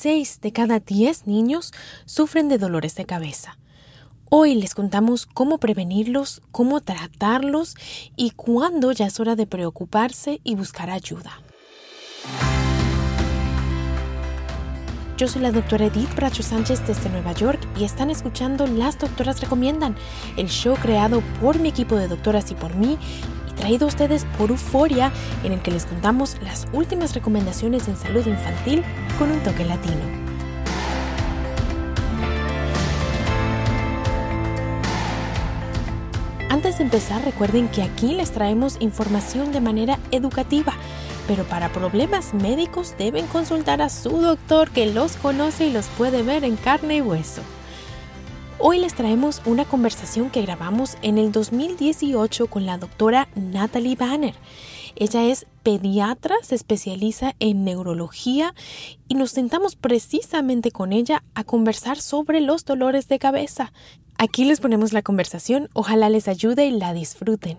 6 de cada 10 niños sufren de dolores de cabeza. Hoy les contamos cómo prevenirlos, cómo tratarlos y cuándo ya es hora de preocuparse y buscar ayuda. Yo soy la doctora Edith Bracho Sánchez desde Nueva York y están escuchando Las Doctoras Recomiendan, el show creado por mi equipo de doctoras y por mí traído a ustedes por Euforia, en el que les contamos las últimas recomendaciones en salud infantil con un toque latino. Antes de empezar, recuerden que aquí les traemos información de manera educativa pero para problemas médicos deben consultar a su doctor que los conoce y los puede ver en carne y hueso. Hoy les traemos una conversación que grabamos en el 2018 con la doctora Natalie Banner. Ella es pediatra, se especializa en neurología y nos sentamos precisamente con ella a conversar sobre los dolores de cabeza. Aquí les ponemos la conversación, ojalá les ayude y la disfruten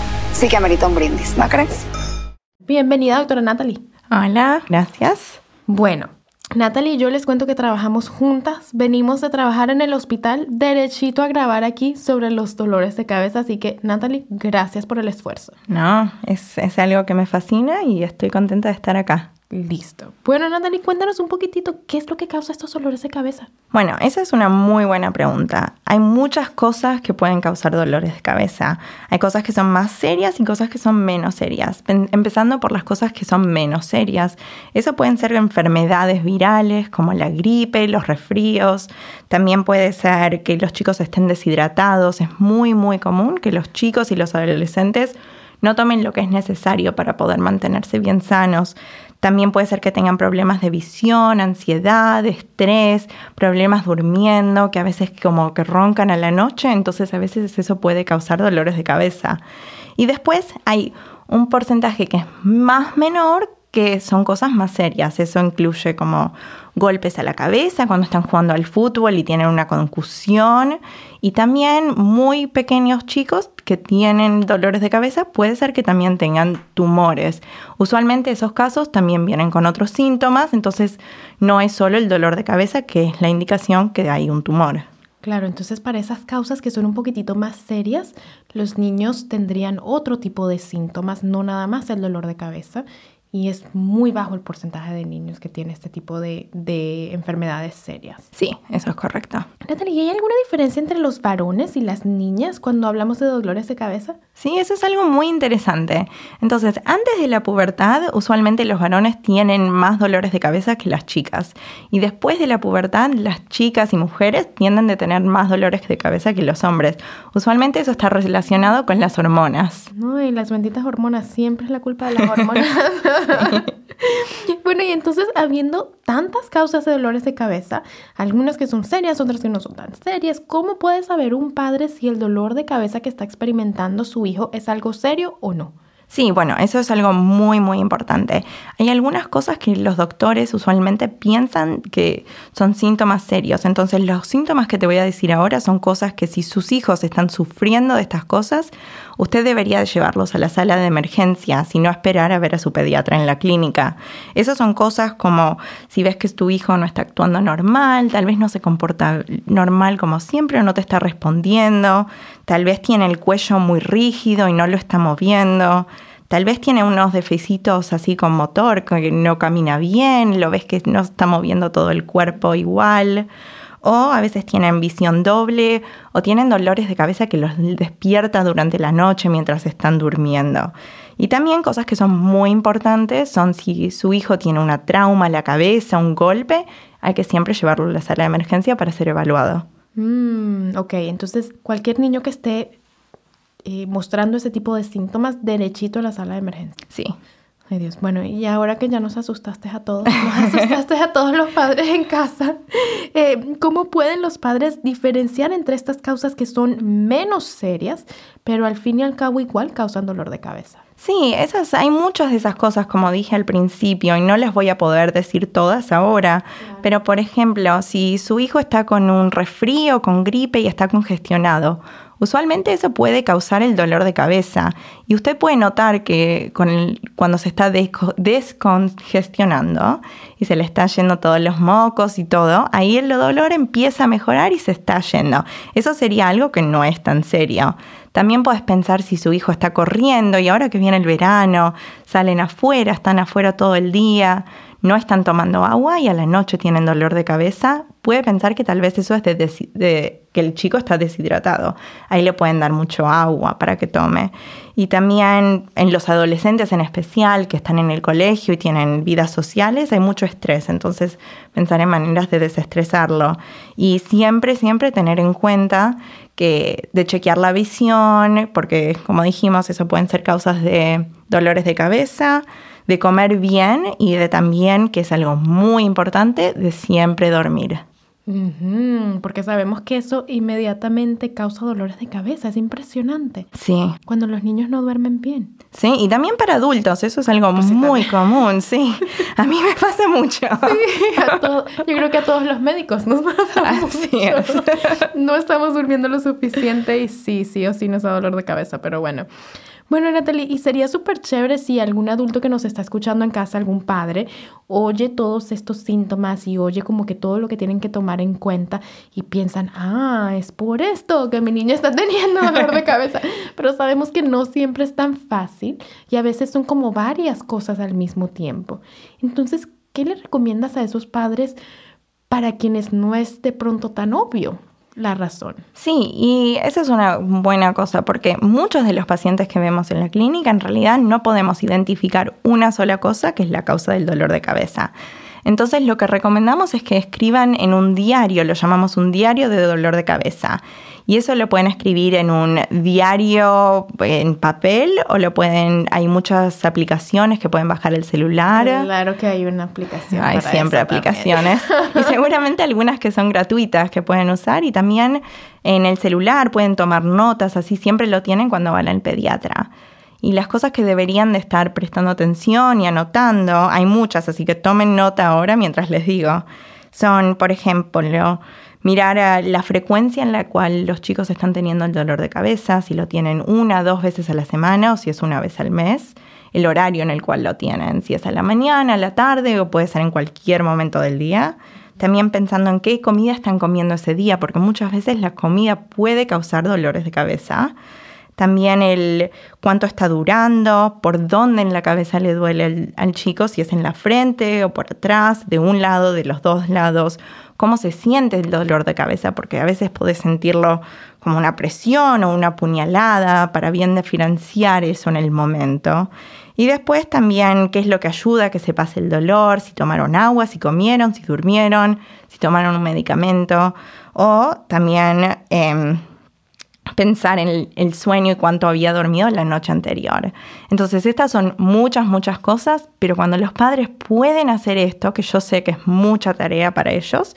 sí que amerita un brindis, ¿no crees? Bienvenida, doctora Natalie. Hola, gracias. Bueno, Natalie y yo les cuento que trabajamos juntas. Venimos de trabajar en el hospital derechito a grabar aquí sobre los dolores de cabeza. Así que, Natalie, gracias por el esfuerzo. No, es, es algo que me fascina y estoy contenta de estar acá. Listo. Bueno, Natalie, cuéntanos un poquitito qué es lo que causa estos dolores de cabeza. Bueno, esa es una muy buena pregunta. Hay muchas cosas que pueden causar dolores de cabeza. Hay cosas que son más serias y cosas que son menos serias. Empezando por las cosas que son menos serias. Eso pueden ser enfermedades virales como la gripe, los resfríos. También puede ser que los chicos estén deshidratados. Es muy, muy común que los chicos y los adolescentes no tomen lo que es necesario para poder mantenerse bien sanos. También puede ser que tengan problemas de visión, ansiedad, estrés, problemas durmiendo, que a veces como que roncan a la noche, entonces a veces eso puede causar dolores de cabeza. Y después hay un porcentaje que es más menor que son cosas más serias. Eso incluye como golpes a la cabeza cuando están jugando al fútbol y tienen una concusión. Y también muy pequeños chicos que tienen dolores de cabeza, puede ser que también tengan tumores. Usualmente esos casos también vienen con otros síntomas, entonces no es solo el dolor de cabeza que es la indicación que hay un tumor. Claro, entonces para esas causas que son un poquitito más serias, los niños tendrían otro tipo de síntomas, no nada más el dolor de cabeza y es muy bajo el porcentaje de niños que tiene este tipo de, de, enfermedades serias. Sí, eso es correcto. Natalie, ¿hay alguna diferencia entre los varones y las niñas cuando hablamos de dolores de cabeza? Sí, eso es algo muy interesante. Entonces, antes de la pubertad, usualmente los varones tienen más dolores de cabeza que las chicas. Y después de la pubertad, las chicas y mujeres tienden a tener más dolores de cabeza que los hombres. Usualmente eso está relacionado con las hormonas. No, y las benditas hormonas, siempre es la culpa de las hormonas. bueno, y entonces, habiendo tantas causas de dolores de cabeza, algunas que son serias, otras que no son tan serias, ¿cómo puede saber un padre si el dolor de cabeza que está experimentando su hijo es algo serio o no? Sí, bueno, eso es algo muy, muy importante. Hay algunas cosas que los doctores usualmente piensan que son síntomas serios. Entonces, los síntomas que te voy a decir ahora son cosas que si sus hijos están sufriendo de estas cosas, usted debería llevarlos a la sala de emergencia, y no esperar a ver a su pediatra en la clínica. Esas son cosas como si ves que tu hijo no está actuando normal, tal vez no se comporta normal como siempre o no te está respondiendo, tal vez tiene el cuello muy rígido y no lo está moviendo. Tal vez tiene unos deficitos así con motor, que no camina bien, lo ves que no está moviendo todo el cuerpo igual. O a veces tienen visión doble o tienen dolores de cabeza que los despierta durante la noche mientras están durmiendo. Y también cosas que son muy importantes son si su hijo tiene una trauma en la cabeza, un golpe, hay que siempre llevarlo a la sala de emergencia para ser evaluado. Mm, ok, entonces cualquier niño que esté eh, mostrando ese tipo de síntomas derechito a la sala de emergencia. Sí. Ay Dios, bueno, y ahora que ya nos asustaste a todos, nos asustaste a todos los padres en casa, eh, ¿cómo pueden los padres diferenciar entre estas causas que son menos serias, pero al fin y al cabo igual causan dolor de cabeza? Sí, esas, hay muchas de esas cosas, como dije al principio, y no les voy a poder decir todas ahora, pero por ejemplo, si su hijo está con un resfrío, con gripe y está congestionado, Usualmente eso puede causar el dolor de cabeza y usted puede notar que cuando se está descongestionando y se le está yendo todos los mocos y todo, ahí el dolor empieza a mejorar y se está yendo. Eso sería algo que no es tan serio. También puedes pensar si su hijo está corriendo y ahora que viene el verano, salen afuera, están afuera todo el día no están tomando agua y a la noche tienen dolor de cabeza, puede pensar que tal vez eso es de, que el chico está deshidratado. Ahí le pueden dar mucho agua para que tome. Y también en los adolescentes en especial que están en el colegio y tienen vidas sociales, hay mucho estrés. Entonces pensar en maneras de desestresarlo. Y siempre, siempre tener en cuenta que de chequear la visión, porque como dijimos, eso pueden ser causas de dolores de cabeza de comer bien y de también, que es algo muy importante, de siempre dormir. porque sabemos que eso inmediatamente causa dolores de cabeza, es impresionante. Sí. Cuando los niños no duermen bien. Sí, y también para adultos, eso es algo pues muy común, sí. A mí me pasa mucho. Sí, yo creo que a todos los médicos nos pasa mucho. No estamos durmiendo lo suficiente y sí, sí o sí nos da dolor de cabeza, pero bueno. Bueno, Natalie, y sería súper chévere si algún adulto que nos está escuchando en casa, algún padre, oye todos estos síntomas y oye como que todo lo que tienen que tomar en cuenta y piensan, ah, es por esto que mi niño está teniendo dolor de cabeza. Pero sabemos que no siempre es tan fácil y a veces son como varias cosas al mismo tiempo. Entonces, ¿qué le recomiendas a esos padres para quienes no es de pronto tan obvio? La razón. Sí, y esa es una buena cosa porque muchos de los pacientes que vemos en la clínica en realidad no podemos identificar una sola cosa que es la causa del dolor de cabeza. Entonces lo que recomendamos es que escriban en un diario, lo llamamos un diario de dolor de cabeza. Y eso lo pueden escribir en un diario en papel o lo pueden, hay muchas aplicaciones que pueden bajar el celular. Claro que hay una aplicación. Hay siempre aplicaciones. y seguramente algunas que son gratuitas que pueden usar y también en el celular pueden tomar notas, así siempre lo tienen cuando van al pediatra. Y las cosas que deberían de estar prestando atención y anotando, hay muchas, así que tomen nota ahora mientras les digo. Son, por ejemplo, mirar la frecuencia en la cual los chicos están teniendo el dolor de cabeza, si lo tienen una, dos veces a la semana o si es una vez al mes, el horario en el cual lo tienen, si es a la mañana, a la tarde o puede ser en cualquier momento del día. También pensando en qué comida están comiendo ese día, porque muchas veces la comida puede causar dolores de cabeza. También el cuánto está durando, por dónde en la cabeza le duele al chico, si es en la frente o por atrás, de un lado, de los dos lados, cómo se siente el dolor de cabeza, porque a veces puedes sentirlo como una presión o una puñalada para bien diferenciar eso en el momento. Y después también qué es lo que ayuda a que se pase el dolor, si tomaron agua, si comieron, si durmieron, si tomaron un medicamento. O también... Em, pensar en el, sueño y cuánto había dormido la noche anterior. Entonces, estas son muchas, muchas cosas, pero cuando los padres pueden hacer esto, que yo sé que es mucha tarea para ellos,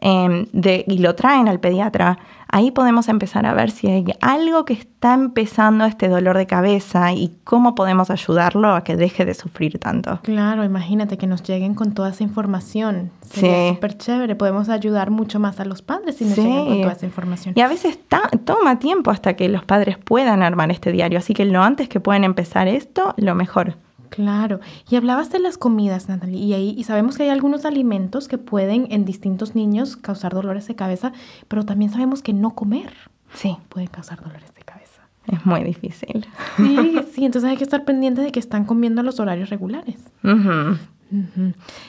em, de, y lo traen al pediatra, ahí podemos empezar a ver si hay algo que está empezando este dolor de cabeza y cómo podemos ayudarlo a que deje de sufrir tanto. Claro, imagínate que nos lleguen con toda esa información. Sería Sí. súper chévere. Podemos ayudar mucho más a los padres si nos Sí. llegan con toda esa información. Y a veces ta- toma tiempo hasta que los padres puedan armar este diario, así que lo antes que pueden empezar esto, lo mejor. Claro. Y hablabas de las comidas, Natalie, y, ahí, y sabemos que hay algunos alimentos que pueden en distintos niños causar dolores de cabeza, pero también sabemos que no comer Sí, puede causar dolores de cabeza. es muy difícil. Sí, sí, entonces hay que estar pendiente de que están comiendo a los horarios regulares.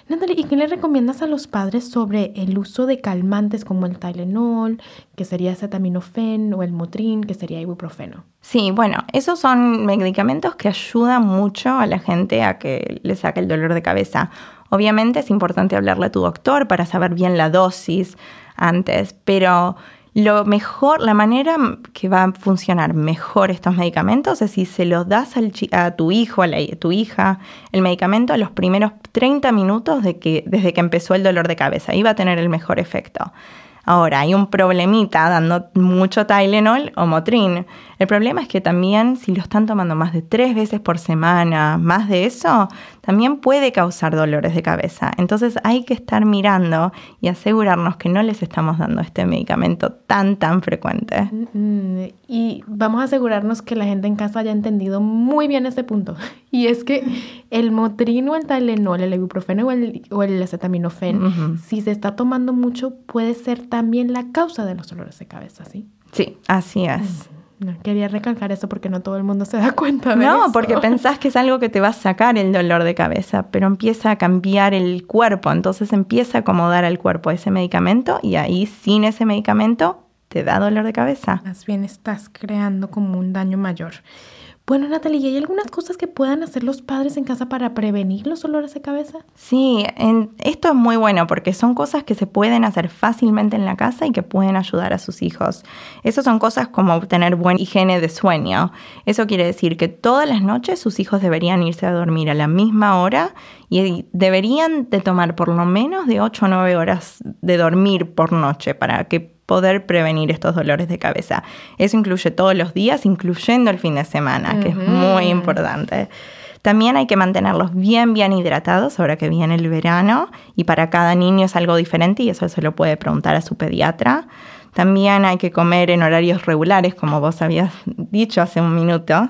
Natalie, ¿y qué le recomiendas a los padres sobre el uso de calmantes como el Tylenol, que sería acetaminofén, o el Motrin, que sería ibuprofeno? Sí, bueno, esos son medicamentos que ayudan mucho a la gente a que le saque el dolor de cabeza. Obviamente es importante hablarle a tu doctor para saber bien la dosis antes, pero lo mejor, la manera que va a funcionar mejor estos medicamentos es si se los das al a tu hijo, a, la- a tu hija, el medicamento a los primeros 30 minutos de que, desde que empezó el dolor de cabeza. Ahí va a tener el mejor efecto. Ahora, hay un problemita dando mucho Tylenol o Motrin. El problema es que también si lo están tomando más de tres veces por semana, más de eso, también puede causar dolores de cabeza. Entonces hay que estar mirando y asegurarnos que no les estamos dando este medicamento tan, tan frecuente. Mm, Y vamos a asegurarnos que la gente en casa haya entendido muy bien ese punto. Y es que el Motrin o el Tylenol, el ibuprofeno o el, o el acetaminofén, si se está tomando mucho, puede ser también la causa de los dolores de cabeza, ¿sí? Sí, así es. No, quería recalcar eso porque no todo el mundo se da cuenta de No, eso. porque pensás que es algo que te va a sacar el dolor de cabeza, pero empieza a cambiar el cuerpo, entonces empieza a acomodar al cuerpo ese medicamento y ahí sin ese medicamento te da dolor de cabeza. Más bien estás creando como un daño mayor. Bueno, Natalie, ¿y hay algunas cosas que puedan hacer los padres en casa para prevenir los dolores de cabeza? Sí, en- esto es muy bueno porque son cosas que se pueden hacer fácilmente en la casa y que pueden ayudar a sus hijos. Esas son cosas como tener buena higiene de sueño. Eso quiere decir que todas las noches sus hijos deberían irse a dormir a la misma hora y deberían de tomar por lo menos de 8 o 9 horas de dormir por noche para que poder prevenir estos dolores de cabeza. Eso incluye todos los días, incluyendo el fin de semana, que es muy importante. También hay que mantenerlos bien, bien hidratados ahora que viene el verano y para cada niño es algo diferente y eso se lo puede preguntar a su pediatra. También hay que comer en horarios regulares, como vos habías dicho hace un minuto.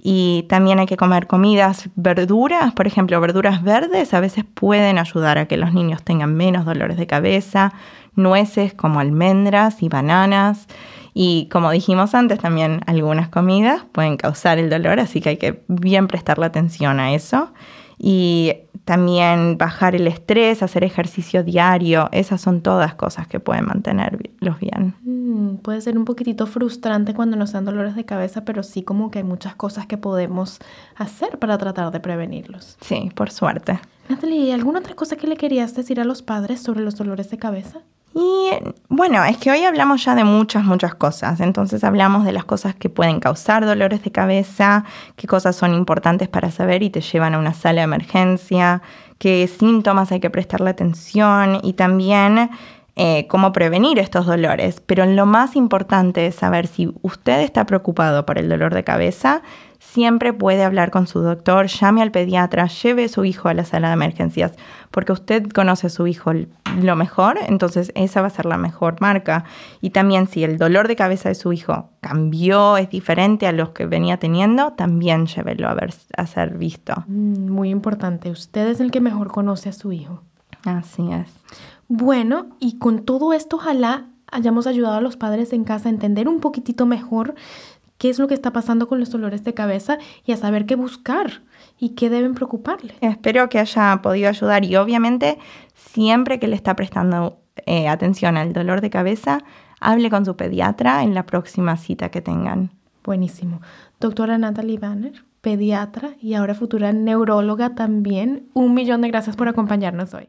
Y también hay que comer comidas, verduras, por ejemplo, verduras verdes a veces pueden ayudar a que los niños tengan menos dolores de cabeza, nueces como almendras y bananas. Y como dijimos antes, también algunas comidas pueden causar el dolor, así que hay que bien prestarle atención a eso. Y también bajar el estrés, hacer ejercicio diario, esas son todas cosas que pueden mantenerlos bien. Mm, puede ser un poquitito frustrante cuando nos dan dolores de cabeza, pero sí como que hay muchas cosas que podemos hacer para tratar de prevenirlos. Sí, por suerte. Natalie, ¿y alguna otra cosa que le querías decir a los padres sobre los dolores de cabeza? Y bueno, es que hoy hablamos ya de muchas, muchas cosas. Entonces hablamos de las cosas que pueden causar dolores de cabeza, qué cosas son importantes para saber y te llevan a una sala de emergencia, qué síntomas hay que prestarle atención y también eh, cómo prevenir estos dolores. Pero lo más importante es saber si usted está preocupado por el dolor de cabeza, siempre puede hablar con su doctor, llame al pediatra, lleve a su hijo a la sala de emergencias, porque usted conoce a su hijo lo mejor, entonces esa va a ser la mejor marca. Y también si el dolor de cabeza de su hijo cambió, es diferente a los que venía teniendo, también llévelo a, ver, a ser visto. Mm, muy importante, usted es el que mejor conoce a su hijo. Así es. Bueno, y con todo esto ojalá hayamos ayudado a los padres en casa a entender un poquitito mejor qué es lo que está pasando con los dolores de cabeza y a saber qué buscar y qué deben preocuparle. Espero que haya podido ayudar y obviamente siempre que le está prestando eh, atención al dolor de cabeza, hable con su pediatra en la próxima cita que tengan. Buenísimo. Doctora Natalie Banner, pediatra y ahora futura neuróloga también. Un millón de gracias por acompañarnos hoy.